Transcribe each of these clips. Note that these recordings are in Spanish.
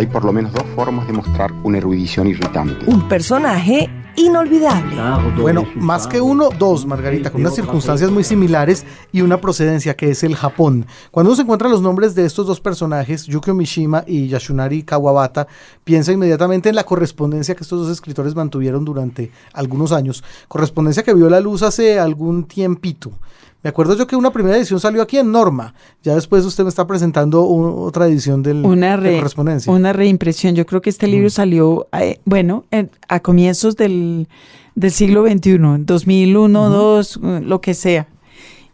hay por lo menos dos formas de mostrar una erudición irritante. Un personaje inolvidable. Bueno, más que uno, dos, Margarita, con unas circunstancias muy similares y una procedencia que es el Japón. Cuando uno se encuentra los nombres de estos dos personajes, Yukio Mishima y Yasunari Kawabata, piensa inmediatamente en la correspondencia que estos dos escritores mantuvieron durante algunos años. Correspondencia que vio la luz hace algún tiempito. Me acuerdo yo que una primera edición salió aquí en Norma. Ya después usted me está presentando otra edición del, una de correspondencia. Una reimpresión. Yo creo que este libro salió, eh, bueno, a comienzos del, siglo XXI, 2001, 2002, lo que sea.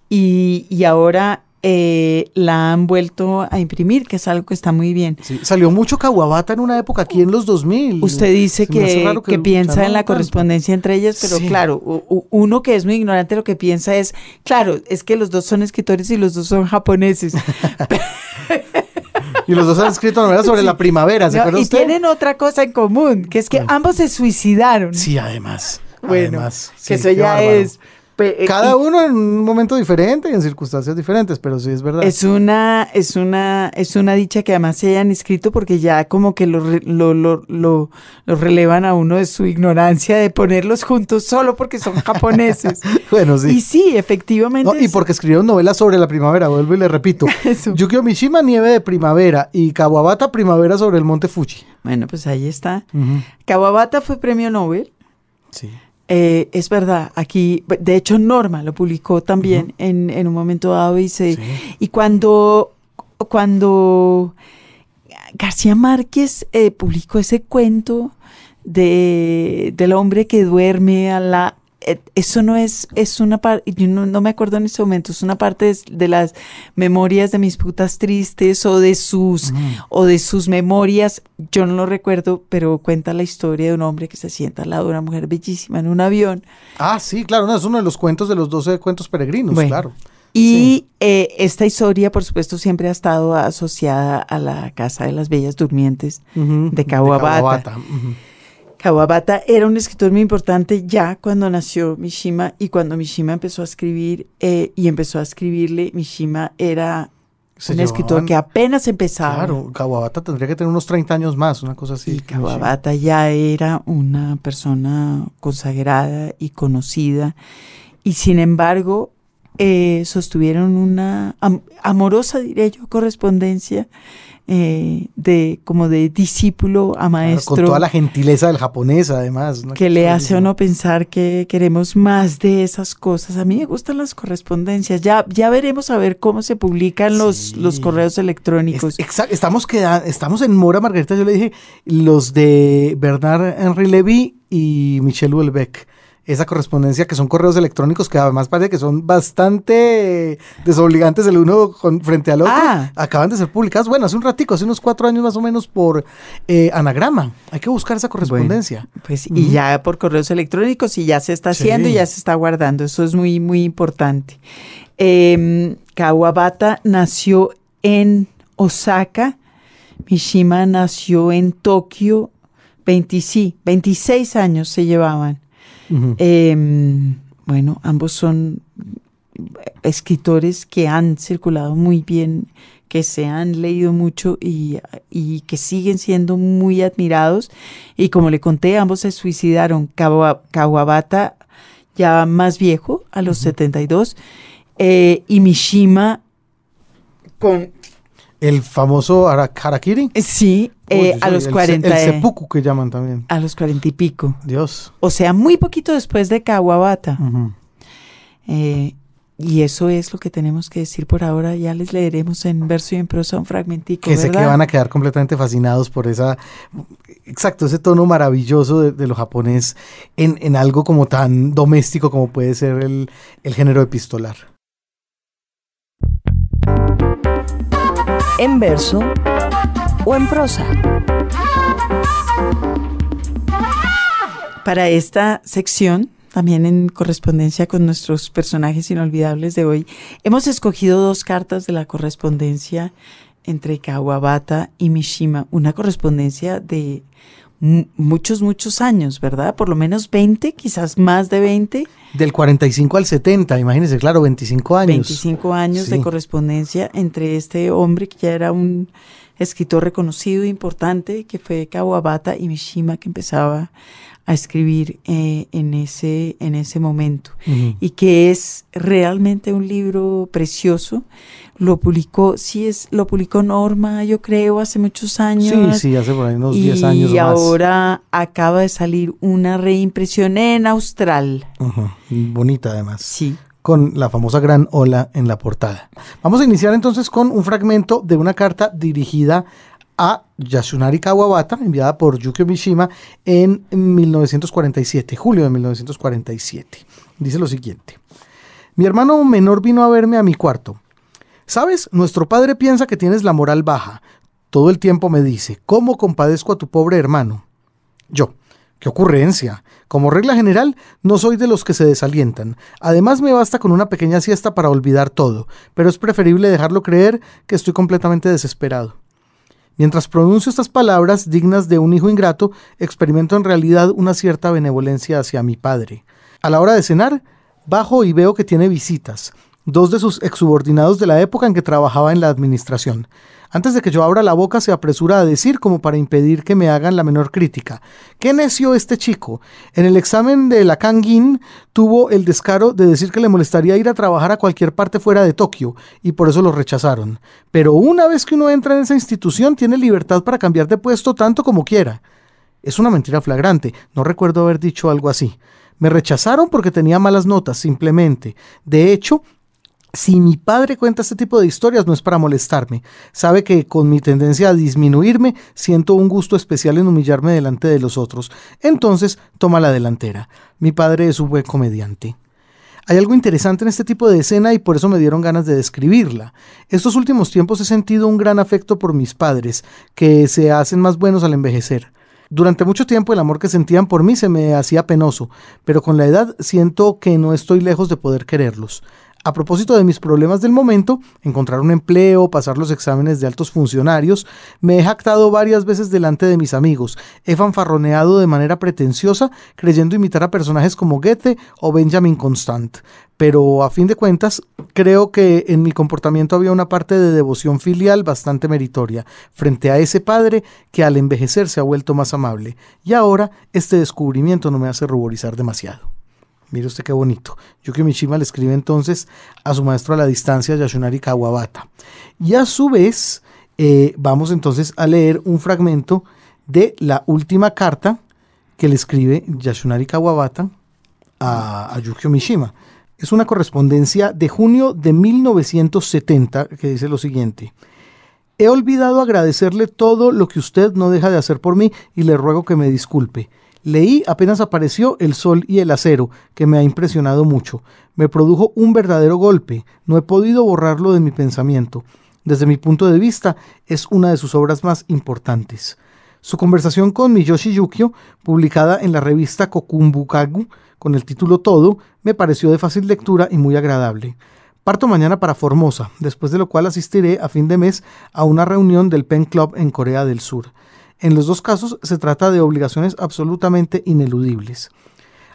Y, y ahora eh, la han vuelto a imprimir, que es algo que está muy bien. salió mucho Kawabata en una época aquí en los 2000. Usted dice que, que, piensa en la correspondencia entre ellas, pero claro, uno que es muy ignorante lo que piensa es, claro, es que los dos son escritores y los dos son japoneses. y los dos han escrito novelas sobre la primavera, ¿se Y tienen otra cosa en común, que es que ambos se suicidaron. Sí, además. Bueno, que eso ya es Cada uno en un momento diferente y en circunstancias diferentes, pero sí es verdad. Es una, es una, es una dicha que además se hayan escrito porque ya como que lo, lo, lo, lo, relevan a uno de su ignorancia de ponerlos juntos solo porque son japoneses. bueno, sí. Y sí, efectivamente. y porque escribieron novelas sobre la primavera, vuelvo y le repito. Yukio Mishima, Nieve de Primavera y Kawabata, Primavera sobre el Monte Fuji. Bueno, pues ahí está. Kawabata fue premio Nobel. Sí. Eh, es verdad, aquí, de hecho Norma lo publicó también en, en, un momento dado y, y cuando, cuando García Márquez eh, publicó ese cuento de, del hombre que duerme a la eso no es, es una parte, yo no, me acuerdo en ese momento, es una parte de, las memorias de mis putas tristes o de sus, o de sus memorias, yo no lo recuerdo, pero cuenta la historia de un hombre que se sienta al lado de una mujer bellísima en un avión. Ah, sí, claro, no, es uno de los cuentos de los 12 cuentos peregrinos, claro. Y eh, esta historia, por supuesto, siempre ha estado asociada a la Casa de las Bellas Durmientes de Kawabata. Kawabata era un escritor muy importante ya cuando nació Mishima y cuando Mishima empezó a escribir eh, y empezó a escribirle, Mishima era un escritor que apenas empezaba. Claro, Kawabata tendría que tener unos 30 años más, una cosa así. Y Kawabata ya era una persona consagrada y conocida y sin embargo eh, sostuvieron una amorosa, diré yo, correspondencia eh, de como de discípulo a maestro. con toda la gentileza del japonés, además. Que le hace a uno pensar que queremos más de esas cosas. A mí me gustan las correspondencias. Ya, ya veremos a ver cómo se publican los, los correos electrónicos. estamos, estamos en mora, Margarita. Yo le dije los de Bernard Henry Levy y Michel Houellebecq esa correspondencia, que son correos electrónicos que además parece que son bastante desobligantes el uno frente al otro, ah. acaban de ser publicadas, bueno, hace un ratico, hace unos cuatro años más o menos por eh, anagrama. Hay que buscar esa correspondencia. pues y ya por correos electrónicos y ya se está haciendo y ya se está guardando. Eso es muy, muy importante. Eh, Kawabata nació en Osaka, Mishima nació en Tokio, 20, sí, 26 años se llevaban. Em, bueno, ambos son escritores que han circulado muy bien, que se han leído mucho y, que siguen siendo muy admirados. Y como le conté, ambos se suicidaron. Kawabata ya más viejo, a los 72, eh, y Mishima con el famoso Harakiri. Eh, sí, eh, a los 40. El, seppuku que llaman también. A los 40 y pico. Dios. O sea, muy poquito después de Kawabata. Eh, y eso es lo que tenemos que decir por ahora. Ya les leeremos en verso y en prosa un fragmentico. Que sé que van a quedar completamente fascinados por esa, exacto, ese tono maravilloso de, lo japonés en, algo como tan doméstico como puede ser el, el género epistolar. En verso o en prosa. Para esta sección, también en correspondencia con nuestros personajes inolvidables de hoy, hemos escogido dos cartas de la correspondencia entre Kawabata y Mishima, una correspondencia de muchos, muchos años, ¿verdad? Por lo menos 20, quizás más de 20. Del 45 al 70, imagínense, claro, 25 años. 25 años de correspondencia entre este hombre que ya era un escritor reconocido e importante, que fue Kawabata y Mishima, que empezaba a escribir eh, en, ese, en ese momento. Y que es realmente un libro precioso. Lo publicó, sí es, lo publicó Norma, yo creo, hace muchos años. Sí, sí, hace por ahí unos 10 años. Y ahora acaba de salir una reimpresión en Austral. Bonita además. Sí con la famosa gran ola en la portada. Vamos a iniciar entonces con un fragmento de una carta dirigida a Yasunari Kawabata, enviada por Yukio Mishima en 1947, julio de 1947. Dice lo siguiente. Mi hermano menor vino a verme a mi cuarto. Sabes, nuestro padre piensa que tienes la moral baja. Todo el tiempo me dice, ¿cómo compadezco a tu pobre hermano? Yo, qué ocurrencia. Como regla general, no soy de los que se desalientan. Además, me basta con una pequeña siesta para olvidar todo, pero es preferible dejarlo creer que estoy completamente desesperado. Mientras pronuncio estas palabras dignas de un hijo ingrato, experimento en realidad una cierta benevolencia hacia mi padre. A la hora de cenar, bajo y veo que tiene visitas, dos de sus exsubordinados de la época en que trabajaba en la administración. Antes de que yo abra la boca se apresura a decir como para impedir que me hagan la menor crítica. ¿Qué necio este chico? En el examen de la Kangin tuvo el descaro de decir que le molestaría ir a trabajar a cualquier parte fuera de Tokio y por eso lo rechazaron. Pero una vez que uno entra en esa institución tiene libertad para cambiar de puesto tanto como quiera. Es una mentira flagrante, no recuerdo haber dicho algo así. Me rechazaron porque tenía malas notas, simplemente. De hecho, si mi padre cuenta este tipo de historias no es para molestarme. Sabe que con mi tendencia a disminuirme siento un gusto especial en humillarme delante de los otros. Entonces toma la delantera. Mi padre es un buen comediante. Hay algo interesante en este tipo de escena y por eso me dieron ganas de describirla. Estos últimos tiempos he sentido un gran afecto por mis padres, que se hacen más buenos al envejecer. Durante mucho tiempo el amor que sentían por mí se me hacía penoso, pero con la edad siento que no estoy lejos de poder quererlos. A propósito de mis problemas del momento, encontrar un empleo, pasar los exámenes de altos funcionarios, me he jactado varias veces delante de mis amigos, he fanfarroneado de manera pretenciosa, creyendo imitar a personajes como Goethe o Benjamin Constant. Pero a fin de cuentas, creo que en mi comportamiento había una parte de devoción filial bastante meritoria, frente a ese padre que al envejecer se ha vuelto más amable, y ahora este descubrimiento no me hace ruborizar demasiado. Mire usted qué bonito. Yukio Mishima le escribe entonces a su maestro a la distancia, Yasunari Kawabata. Y a su vez, eh, vamos entonces a leer un fragmento de la última carta que le escribe Yasunari Kawabata a, a Yukio Mishima. Es una correspondencia de junio de 1970 que dice lo siguiente. He olvidado agradecerle todo lo que usted no deja de hacer por mí y le ruego que me disculpe. Leí apenas apareció El Sol y el Acero, que me ha impresionado mucho. Me produjo un verdadero golpe. No he podido borrarlo de mi pensamiento. Desde mi punto de vista, es una de sus obras más importantes. Su conversación con Miyoshi Yukio, publicada en la revista Kokumbukagu, con el título Todo, me pareció de fácil lectura y muy agradable. Parto mañana para Formosa, después de lo cual asistiré a fin de mes a una reunión del Pen Club en Corea del Sur. En los dos casos se trata de obligaciones absolutamente ineludibles.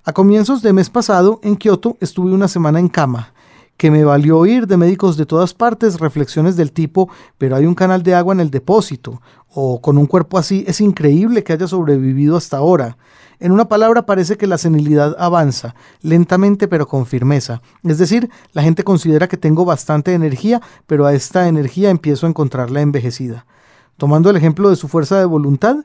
A comienzos de mes pasado, en Kioto, estuve una semana en cama, que me valió oír de médicos de todas partes reflexiones del tipo, pero hay un canal de agua en el depósito, o con un cuerpo así es increíble que haya sobrevivido hasta ahora. En una palabra parece que la senilidad avanza, lentamente pero con firmeza. Es decir, la gente considera que tengo bastante energía, pero a esta energía empiezo a encontrarla envejecida. Tomando el ejemplo de su fuerza de voluntad,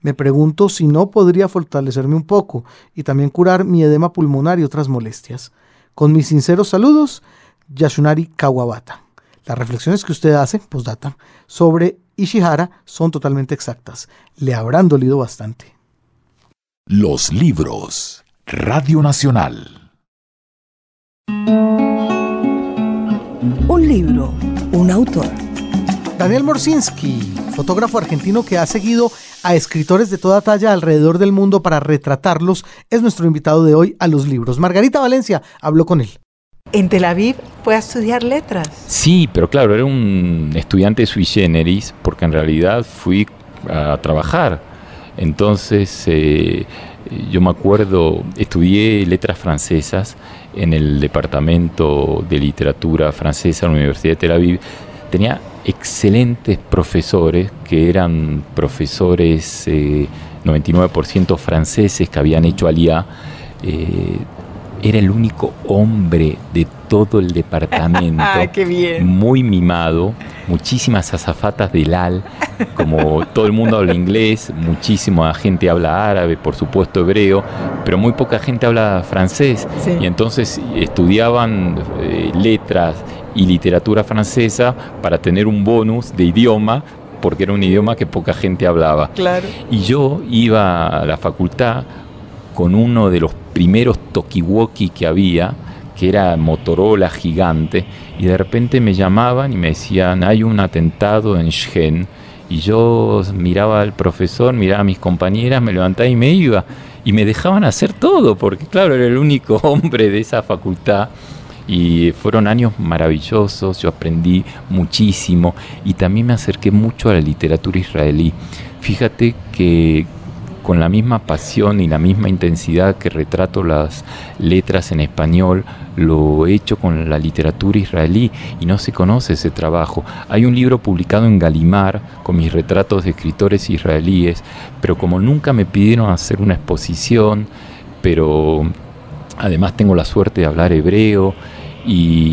me pregunto si no podría fortalecerme un poco y también curar mi edema pulmonar y otras molestias. Con mis sinceros saludos, Yasunari Kawabata. Las reflexiones que usted hace, postdata, sobre Ishihara son totalmente exactas. Le habrán dolido bastante. Los libros. Radio Nacional. Un libro, un autor. Daniel Morsinski, fotógrafo argentino que ha seguido a escritores de toda talla alrededor del mundo para retratarlos, es nuestro invitado de hoy a los libros. Margarita Valencia habló con él. En Tel Aviv fue a estudiar letras. Sí, pero claro, era un estudiante sui generis porque en realidad fui a trabajar. Entonces, eh, yo me acuerdo, estudié letras francesas en el departamento de literatura francesa de la Universidad de Tel Aviv. Tenía excelentes profesores que eran profesores 99% franceses que habían hecho Aliá. era el único hombre de todo el departamento. ¡Qué bien! Muy mimado, muchísimas azafatas del AL, como todo el mundo habla inglés, muchísima gente habla árabe, por supuesto hebreo, pero muy poca gente habla francés. Y entonces estudiaban eh, letras y literatura francesa para tener un bonus de idioma porque era un idioma que poca gente hablaba. Claro. Y yo iba a la facultad con uno de los primeros Tokiwoki que había, que era Motorola gigante, y de repente me llamaban y me decían, hay un atentado en Shen, y yo miraba al profesor, miraba a mis compañeras, me levantaba y me iba, y me dejaban hacer todo, porque claro, era el único hombre de esa facultad, y fueron años maravillosos, yo aprendí muchísimo, y también me acerqué mucho a la literatura israelí. Fíjate que con la misma pasión y la misma intensidad que retrato las letras en español, lo he hecho con la literatura israelí y no se conoce ese trabajo. Hay un libro publicado en Galimar con mis retratos de escritores israelíes, pero como nunca me pidieron hacer una exposición, pero además tengo la suerte de hablar hebreo,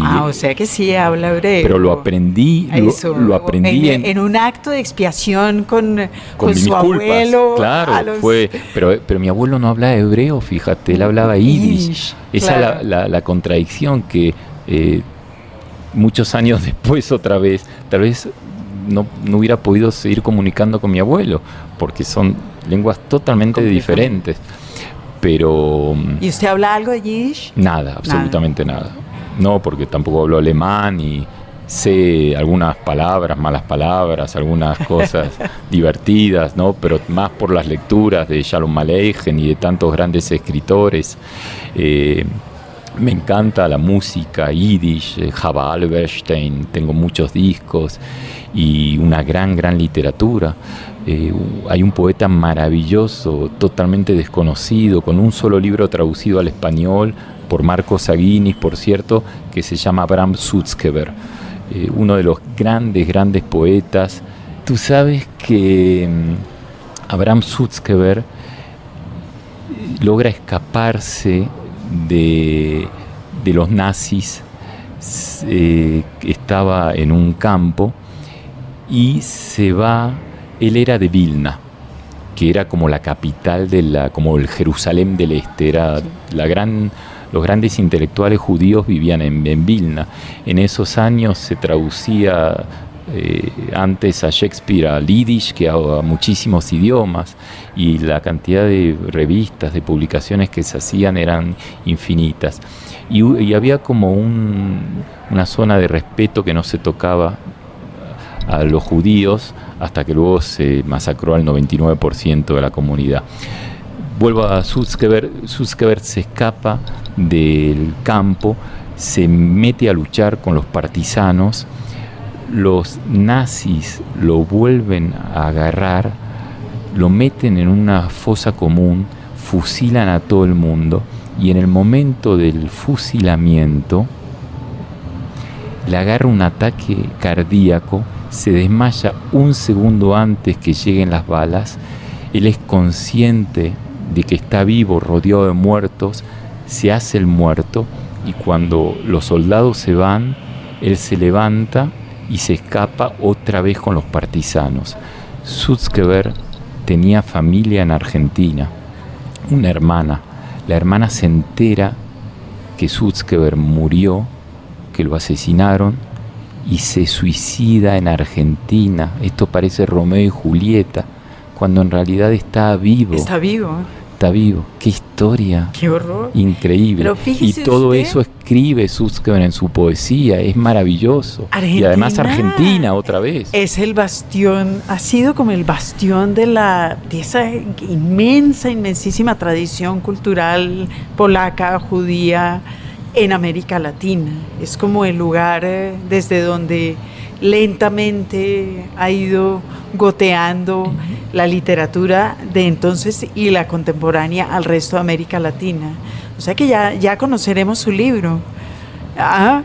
ah, o sea que sí habla hebreo. Pero lo aprendí, lo, aprendí en, un acto de expiación con, con, su abuelo. Claro, fue, pero, pero mi abuelo no hablaba hebreo, fíjate, él hablaba yiddish. Esa es la, contradicción que eh, muchos años después otra vez, tal vez no, no, hubiera podido seguir comunicando con mi abuelo, porque son lenguas totalmente diferentes. Pero... ¿Y usted habla algo de yiddish? Nada, absolutamente nada. No, porque tampoco hablo alemán y sé algunas palabras, malas palabras, algunas cosas divertidas, ¿no? Pero más por las lecturas de Shalom Aleichem y de tantos grandes escritores. Eh, me encanta la música yiddish, eh, Java Alberstein, tengo muchos discos y una gran, gran literatura. Eh, hay un poeta maravilloso, totalmente desconocido, con un solo libro traducido al español, por Marcos Aguinis, por cierto, que se llama Bram Sutzkever, eh, uno de los grandes, grandes poetas. Tú sabes que mm, Abraham Sutzkever eh, logra escaparse de, los nazis, eh, estaba en un campo y se va, él era de Vilna, que era como la capital de la, como el Jerusalén del Este, era la gran los grandes intelectuales judíos vivían en, Vilna. En esos años se traducía eh, antes a Shakespeare a Yiddish que a, muchísimos idiomas y la cantidad de revistas, de publicaciones que se hacían eran infinitas. Y, había como una zona de respeto que no se tocaba a los judíos hasta que luego se masacró al 99% de la comunidad. Vuelvo a Sutzkever, Sutzkever se escapa del campo, se mete a luchar con los partisanos, los nazis lo vuelven a agarrar, lo meten en una fosa común, fusilan a todo el mundo y en el momento del fusilamiento le agarra un ataque cardíaco, se desmaya un segundo antes que lleguen las balas, él es consciente de que está vivo, rodeado de muertos, se hace el muerto y cuando los soldados se van, él se levanta y se escapa otra vez con los partisanos. Sutzkever tenía familia en Argentina, una hermana. La hermana se entera que Sutzkever murió, que lo asesinaron y se suicida en Argentina. Esto parece Romeo y Julieta, cuando en realidad está vivo. Está vivo está vivo. Qué historia. Qué horror. Increíble. y todo eso escribe Sutzkever en su poesía. Es maravilloso. y además Argentina otra vez. Es el bastión, ha sido como el bastión de, la, de esa inmensa, inmensísima tradición cultural polaca, judía en América Latina. Es como el lugar eh, desde donde lentamente ha ido goteando la literatura de entonces y la contemporánea al resto de América Latina. O sea que ya, ya conoceremos su libro. Ah,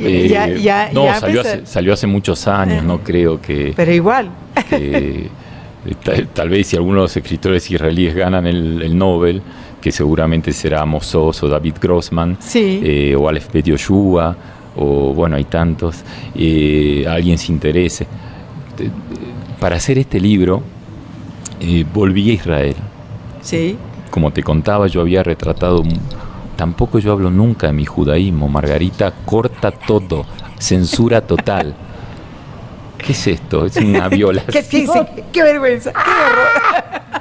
Eh, ya, ya, no, ya salió, hace, salió hace muchos años, no creo que... Pero igual. que, eh, tal, tal vez si algunos de los escritores israelíes ganan el, el Nobel, que seguramente será Amos Oz o David Grossman, Sí. eh, o Aleph Yoshua, o bueno, hay tantos, eh, alguien se interese. Te- Para hacer este libro, eh, volví a Israel. Sí. Como te contaba, yo había retratado, tampoco yo hablo nunca de mi judaísmo, Margarita corta todo, censura total. ¿Qué es esto? Es una violación. ¿Qué, qué vergüenza. Qué horror.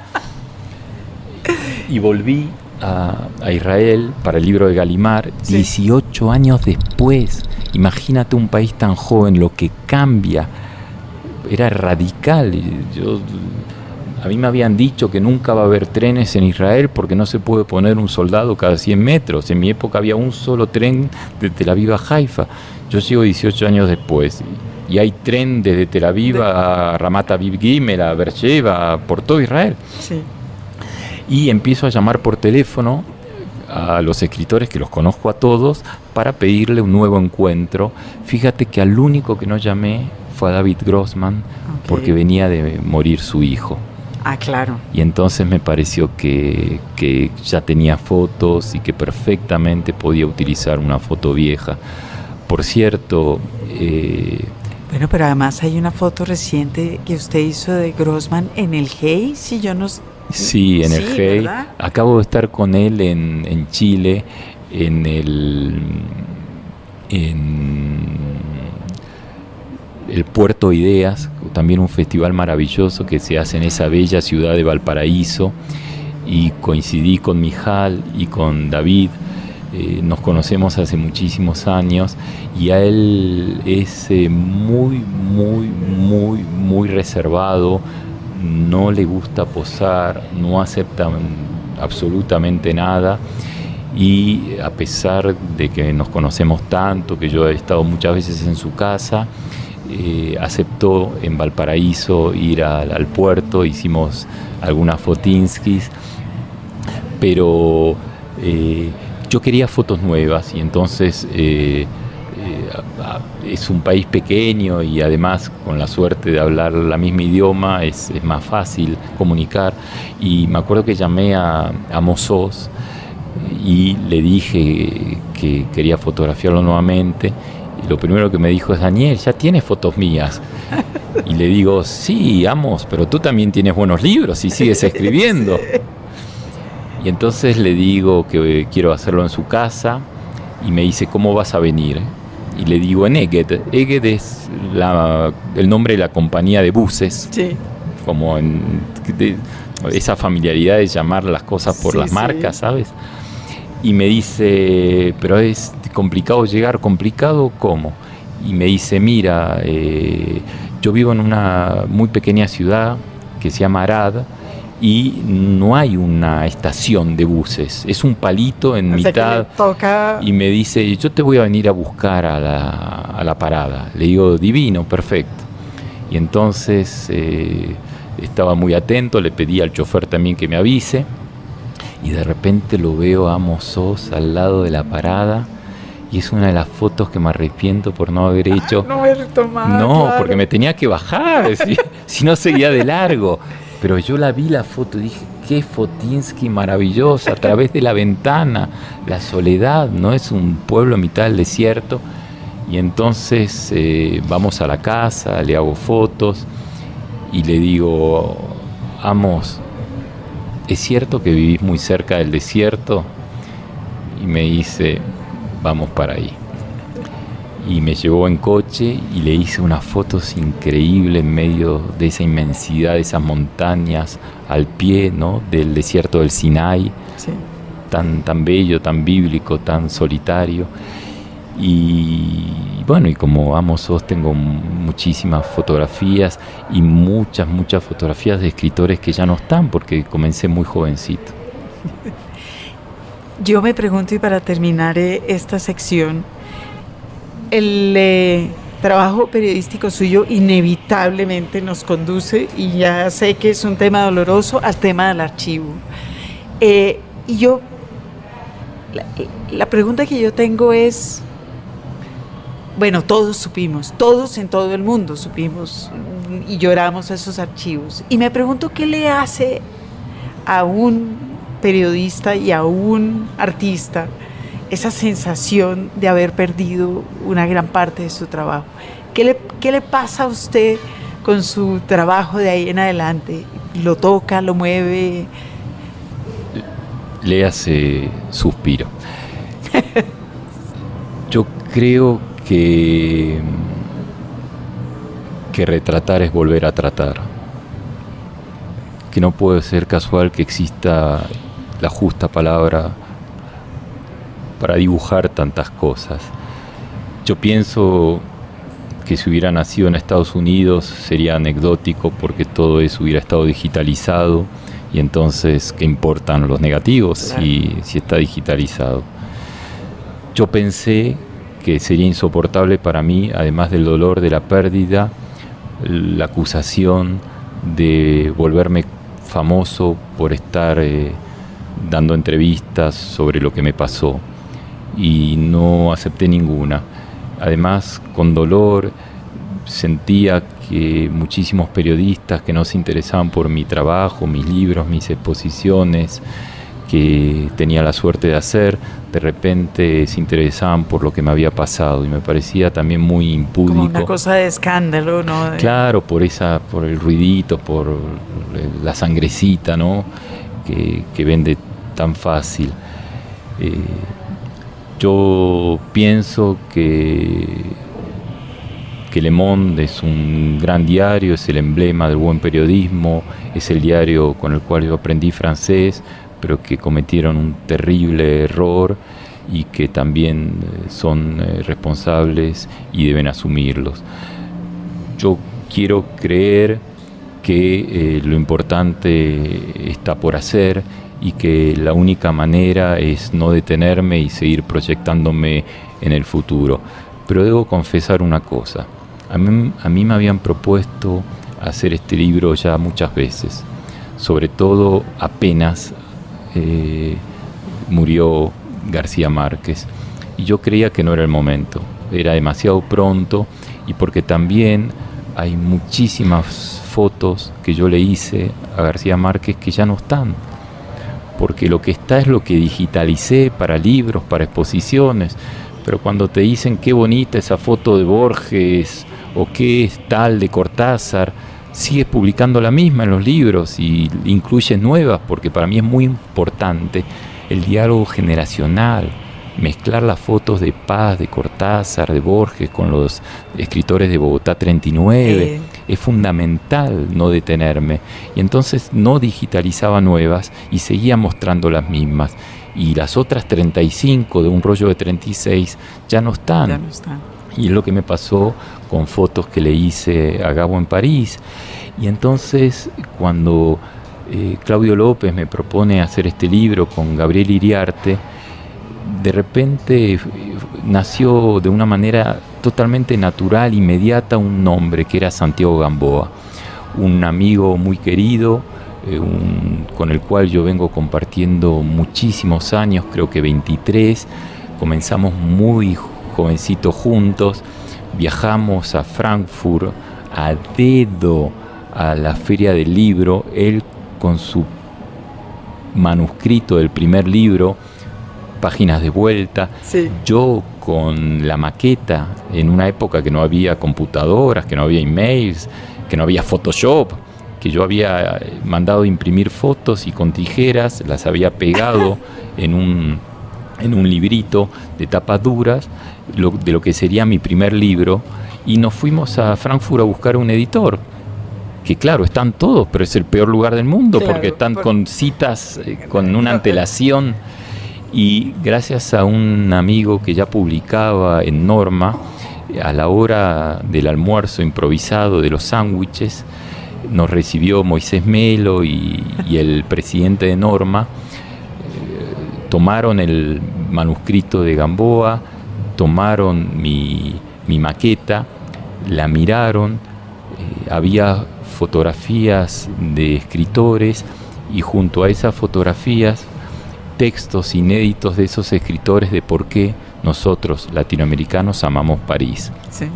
Y volví a, a Israel para el libro de Galimar Sí. 18 años después. Imagínate un país tan joven, lo que cambia. Era radical. Yo, a mí me habían dicho que nunca va a haber trenes en Israel porque no se puede poner un soldado cada 100 metros. En mi época había un solo tren de Tel Aviv a Haifa. Yo llego 18 años después. Y hay tren desde Tel Aviv a Ramat Aviv Gimel, a Beersheba, por todo Israel Sí. Y empiezo a llamar por teléfono a los escritores que los conozco a todos para pedirle un nuevo encuentro. Fíjate que al único que no llamé fue a David Grossman porque venía de morir su hijo. Ah, claro. Y entonces me pareció que, que ya tenía fotos y que perfectamente podía utilizar una foto vieja. Por cierto, eh, Bueno, pero además hay una foto reciente que usted hizo de Grossman en el Hey, si yo no... Sí, en el GEI. ¿verdad? Acabo de estar con él en, en Chile, en el, en el Puerto Ideas, también un festival maravilloso que se hace en esa bella ciudad de Valparaíso. Y coincidí con Mijal y con David. eh, nos conocemos hace muchísimos años y a él es eh, muy, muy, muy, muy reservado, no le gusta posar, no acepta absolutamente nada y a pesar de que nos conocemos tanto, que yo he estado muchas veces en su casa, eh, aceptó en Valparaíso ir al, puerto, hicimos algunas fotinskis, pero eh, yo quería fotos nuevas y entonces eh, es un país pequeño y además con la suerte de hablar la misma idioma es, es más fácil comunicar y me acuerdo que llamé a, a Mozos y le dije que quería fotografiarlo nuevamente y lo primero que me dijo es Daniel, ya tienes fotos mías. Y le digo, sí, Amos, pero tú también tienes buenos libros y sigues escribiendo. Y entonces le digo que quiero hacerlo en su casa y me dice, ¿cómo vas a venir? Y le digo, en Eged. Eged es la- el nombre de la compañía de buses, Sí. como en de- esa familiaridad de llamar las cosas por Sí, las sí. marcas, ¿sabes? Y me dice, pero es complicado llegar, complicado, ¿cómo? Y me dice, mira, eh, yo vivo en una muy pequeña ciudad que se llama Arad y no hay una estación de buses, es un palito en O mitad toca... y me dice, yo te voy a venir a buscar a la, a la parada. Le digo, divino, perfecto. Y entonces eh, estaba muy atento, le pedí al chofer también que me avise. Y de repente lo veo a Mozos al lado de la parada. Y es una de las fotos que me arrepiento por no haber hecho. No he retomado. No, claro. porque me tenía que bajar, si, si no seguía de largo. Pero yo la vi la foto y dije, qué Fotinsky maravillosa, a través de la ventana, la soledad, ¿no? Es un pueblo en mitad del desierto. Y entonces eh, vamos a la casa, le hago fotos y le digo, Amos, ¿es cierto que vivís muy cerca del desierto? Y me dice, vamos para ahí y me llevó en coche y le hice unas fotos increíbles en medio de esa inmensidad, de esas montañas al pie ¿no? del desierto del Sinai, Sí. tan, tan bello, tan bíblico, tan solitario. Y bueno, y como amo sos, tengo muchísimas fotografías y muchas, muchas fotografías de escritores que ya no están porque comencé muy jovencito. Yo me pregunto, y para terminar eh, esta sección, el eh, trabajo periodístico suyo inevitablemente nos conduce, y ya sé que es un tema doloroso, al tema del archivo. Eh, y yo, la, la pregunta que yo tengo es, bueno, todos supimos, todos en todo el mundo supimos y lloramos esos archivos. Y me pregunto qué le hace a un periodista y a un artista esa sensación de haber perdido una gran parte de su trabajo. ¿Qué le, qué le pasa a usted con su trabajo de ahí en adelante? ¿Lo toca, lo mueve? Le hace suspiro. Yo creo que, que retratar es volver a tratar. Que no puede ser casual que exista la justa palabra para dibujar tantas cosas. Yo pienso que si hubiera nacido en Estados Unidos sería anecdótico porque todo eso hubiera estado digitalizado y entonces, ¿qué importan los negativos si, si está digitalizado? Yo pensé que sería insoportable para mí, además del dolor de la pérdida, la acusación de volverme famoso por estar eh, dando entrevistas sobre lo que me pasó y no acepté ninguna. Además, con dolor, sentía que muchísimos periodistas que no se interesaban por mi trabajo, mis libros, mis exposiciones, que tenía la suerte de hacer, de repente se interesaban por lo que me había pasado y me parecía también muy impúdico. Como una cosa de escándalo, ¿no? Claro, por esa, por el ruidito, por la sangrecita, ¿no? Que, vende tan fácil. Eh, yo pienso que que Le Monde es un gran diario, es el emblema del buen periodismo, es el diario con el cual yo aprendí francés, pero que cometieron un terrible error y que también eh, son eh, responsables y deben asumirlos. Yo quiero creer que eh, lo importante está por hacer y que la única manera es no detenerme y seguir proyectándome en el futuro. Pero debo confesar una cosa, a mí, a mí me habían propuesto hacer este libro ya muchas veces, sobre todo apenas eh, murió García Márquez. Y yo creía que no era el momento, era demasiado pronto y porque también hay muchísimas fotos que yo le hice a García Márquez que ya no están. Porque lo que está es lo que digitalicé para libros, para exposiciones. Pero cuando te dicen qué bonita esa foto de Borges o qué es tal de Cortázar, sigues publicando la misma en los libros y incluyes nuevas, porque para mí es muy importante el diálogo generacional, mezclar las fotos de Paz, de Cortázar, de Borges con los escritores de Bogotá 39. Es fundamental no detenerme. Y entonces no digitalizaba nuevas y seguía mostrando las mismas. Y las otras 35 de un rollo de 36 ya no están. Ya no están. Y es lo que me pasó con fotos que le hice a Gabo en París. Y entonces cuando eh, Claudio López me propone hacer este libro con Gabriel Iriarte, de repente eh, nació de una manera totalmente natural, inmediata, un nombre que era Santiago Gamboa, un amigo muy querido, eh, con el cual yo vengo compartiendo muchísimos años, creo que 23, comenzamos muy jovencitos juntos, viajamos a Frankfurt a dedo a la feria del libro, él con su manuscrito del primer libro, páginas de vuelta, yo con la maqueta en una época que no había computadoras, que no había emails, que no había Photoshop, que yo había mandado imprimir fotos y con tijeras las había pegado en un, en un librito de tapas duras de lo que sería mi primer libro y nos fuimos a Frankfurt a buscar un editor. Que claro, están todos, pero es el peor lugar del mundo porque están con citas, eh, con una antelación. Y gracias a un amigo que ya publicaba en Norma, a la hora del almuerzo improvisado de los sándwiches, nos recibió Moisés Melo y, el presidente de Norma. Eh, tomaron el manuscrito de Gamboa, tomaron mi, maqueta, la miraron, eh, había fotografías de escritores y junto a esas fotografías textos inéditos de esos escritores de por qué nosotros latinoamericanos amamos París. Sí.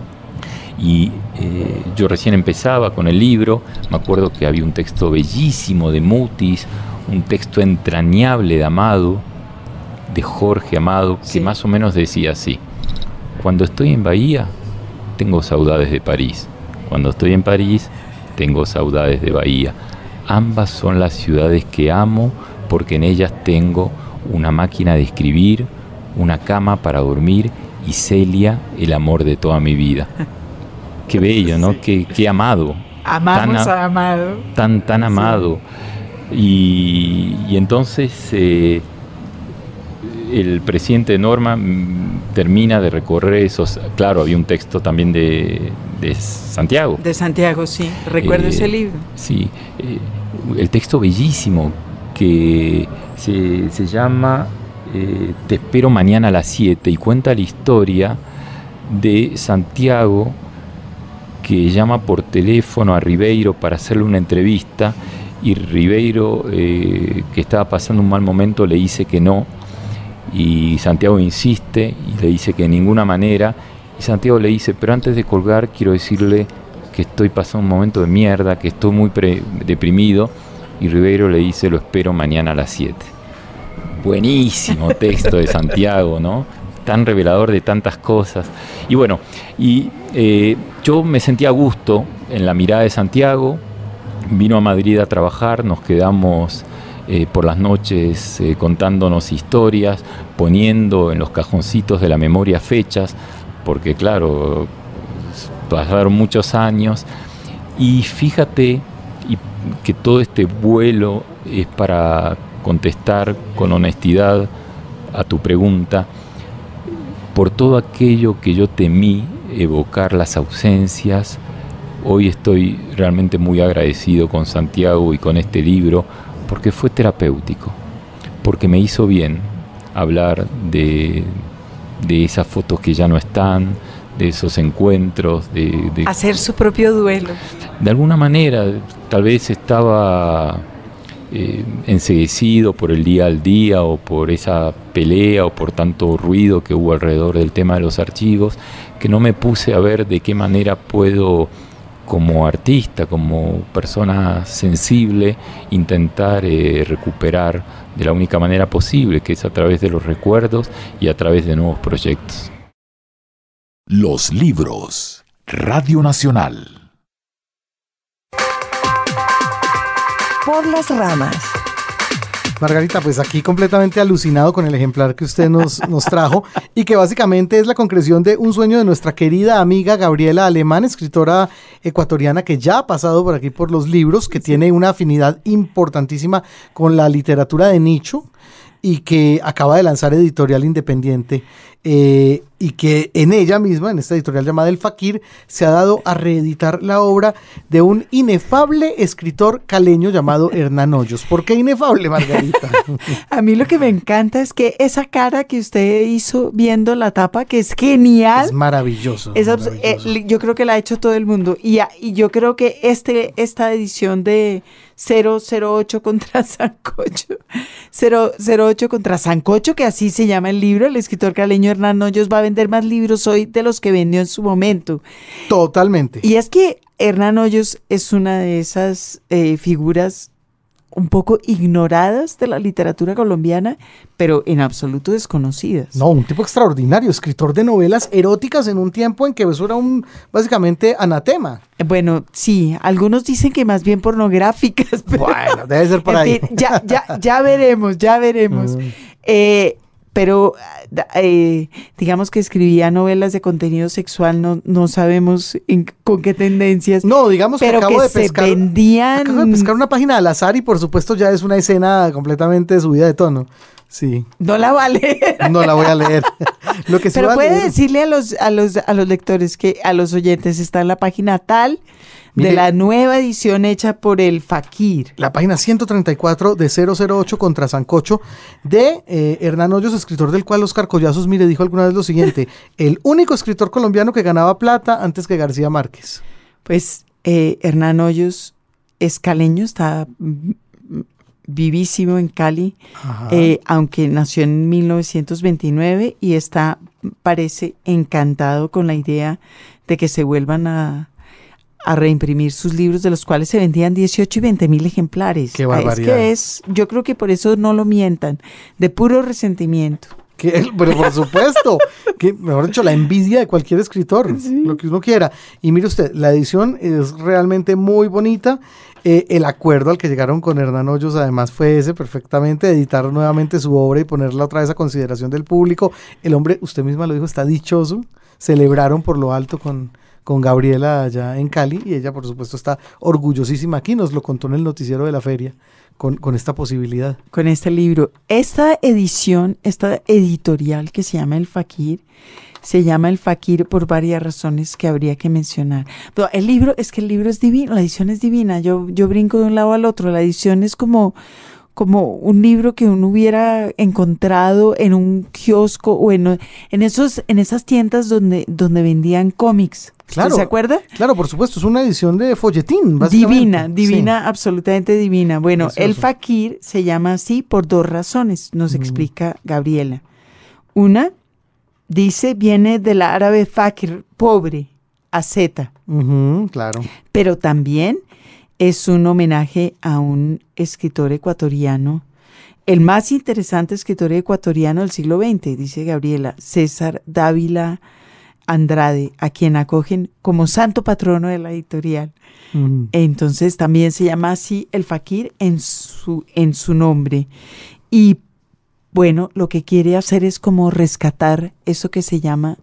Y eh, yo recién empezaba con el libro, me acuerdo que había un texto bellísimo de Mutis, un texto entrañable de Amado, de Jorge Amado, que más o menos decía así, cuando estoy en Bahía, tengo saudades de París, cuando estoy en París, tengo saudades de Bahía. Ambas son las ciudades que amo porque en ellas tengo una máquina de escribir, una cama para dormir y Celia, el amor de toda mi vida. Qué bello, ¿no? Qué, qué amado. Amamos Tan a- Amado. tan, tan amado. Y, y entonces eh, el presidente Norma mm, termina de recorrer esos. Claro, había un texto también de, de Santiago. De Santiago, sí. Recuerdo Eh, ese libro. Sí, eh, el texto bellísimo que se, se llama eh, Te espero mañana a las 7 y cuenta la historia de Santiago que llama por teléfono a Ribeiro para hacerle una entrevista y Ribeiro, eh, que estaba pasando un mal momento, le dice que no y Santiago insiste y le dice que de ninguna manera y Santiago le dice, pero antes de colgar quiero decirle que estoy pasando un momento de mierda, que estoy muy deprimido y Ribeiro le dice, lo espero mañana a las 7. Buenísimo texto de Santiago, ¿no? Tan revelador de tantas cosas. Y bueno, y eh, yo me sentía a gusto en la mirada de Santiago, vino a Madrid a trabajar, nos quedamos eh, por las noches eh, contándonos historias, poniendo en los cajoncitos de la memoria fechas, porque claro, pasaron muchos años, y fíjate que todo este vuelo es para contestar con honestidad a tu pregunta, por todo aquello que yo temí evocar las ausencias, hoy estoy realmente muy agradecido con Santiago y con este libro, porque fue terapéutico, porque me hizo bien hablar de, de esas fotos que ya no están, de esos encuentros, de, de Hacer su propio duelo. de alguna manera tal vez estaba eh, por el día al día o por esa pelea o por tanto ruido que hubo alrededor del tema de los archivos, que no me puse a ver de qué manera puedo como artista, como persona sensible, intentar eh, recuperar de la única manera posible, que es a través de los recuerdos y a través de nuevos proyectos. Los libros. Radio Nacional. Por las ramas. Margarita, pues aquí completamente alucinado con el ejemplar que usted nos, nos trajo y que básicamente es la concreción de un sueño de nuestra querida amiga Gabriela Alemán, escritora ecuatoriana que ya ha pasado por aquí por los libros, que tiene una afinidad importantísima con la literatura de nicho y que acaba de lanzar editorial independiente eh, y que en ella misma, en esta editorial llamada El Fakir, se ha dado a reeditar la obra de un inefable escritor caleño llamado Hernán Hoyos. ¿Por qué inefable, Margarita? A mí lo que me encanta es que esa cara que usted hizo viendo la tapa, que es genial. es maravilloso. Es abs- maravilloso. eh, yo creo que la ha hecho todo el mundo. Y yo creo que este, esta edición de 008 contra Sancocho, 008 contra Sancocho, que así se llama el libro, el escritor caleño Hernán Hoyos va a vender más libros hoy de los que vendió en su momento. Totalmente. Y es que Hernán Hoyos es una de esas eh, figuras un poco ignoradas de la literatura colombiana, pero en absoluto desconocidas. No, un tipo extraordinario, escritor de novelas eróticas en un tiempo en que eso era un básicamente anatema. Eh, Bueno, sí, algunos dicen que más bien pornográficas, pero Bueno, debe ser por en ahí. fin, ya, ya, ya veremos, ya veremos. Mm. Eh, pero eh, digamos que escribía novelas de contenido sexual, no, no sabemos en- con qué tendencias, No, digamos que pero acabo que de pescar. se vendían. Acabo de pescar una página al azar y por supuesto ya es una escena completamente subida de tono. Sí, No la vale. no la voy a leer. Lo que sí Pero a puede leer- decirle a los, a los, a los lectores que a los oyentes está en la página tal Mire. de la nueva edición hecha por el Fakir. la página 134 de 008 contra Sancocho de eh, Hernán Hoyos, escritor del cual Oscar Collazos, mire, dijo alguna vez lo siguiente, el único escritor colombiano que ganaba plata antes que García Márquez. Pues eh, Hernán Hoyos es caleño, está vivísimo en Cali, eh, aunque nació en 1929 y está parece encantado con la idea de que se vuelvan a, a reimprimir sus libros, de los cuales se vendían 18 y 20 mil ejemplares. Qué Ah, barbaridad. Es que es, yo creo que por eso no lo mientan, de puro resentimiento. Que, pero por supuesto, que mejor dicho, la envidia de cualquier escritor, lo que uno quiera. Y mire usted, la edición es realmente muy bonita. Eh, el acuerdo al que llegaron con Hernán Hoyos además fue ese, perfectamente, editar nuevamente su obra y ponerla otra vez a consideración del público. El hombre, usted misma lo dijo, está dichoso. Celebraron por lo alto con, con Gabriela allá en Cali y ella, por supuesto, está orgullosísima aquí. Nos lo contó en el noticiero de la feria con, con esta posibilidad. con este libro. Esta edición, esta editorial que se llama El Fakir, se llama El Fakir por varias razones que habría que mencionar. El libro, es que el libro es divino, la edición es divina. Yo, yo brinco de un lado al otro. La edición es como, como un libro que uno hubiera encontrado en un kiosco o en, en esos, en esas tiendas donde, donde vendían cómics. ¿Usted Claro. ¿Se acuerda? Claro, por supuesto, es una edición de folletín, básicamente. Divina, divina, absolutamente divina. Bueno, el fakir se llama así por dos razones, nos explica Gabriela. Una, dice, viene del árabe fakir, pobre, Sí. Ujú, claro. pero también es un homenaje a un escritor ecuatoriano, el más interesante escritor ecuatoriano del siglo XX, dice Gabriela, César Dávila Andrade, a quien acogen como santo patrono de la editorial. Entonces también se llama así el fakir en su, en su nombre. Y bueno, lo que quiere hacer es como rescatar eso que se llama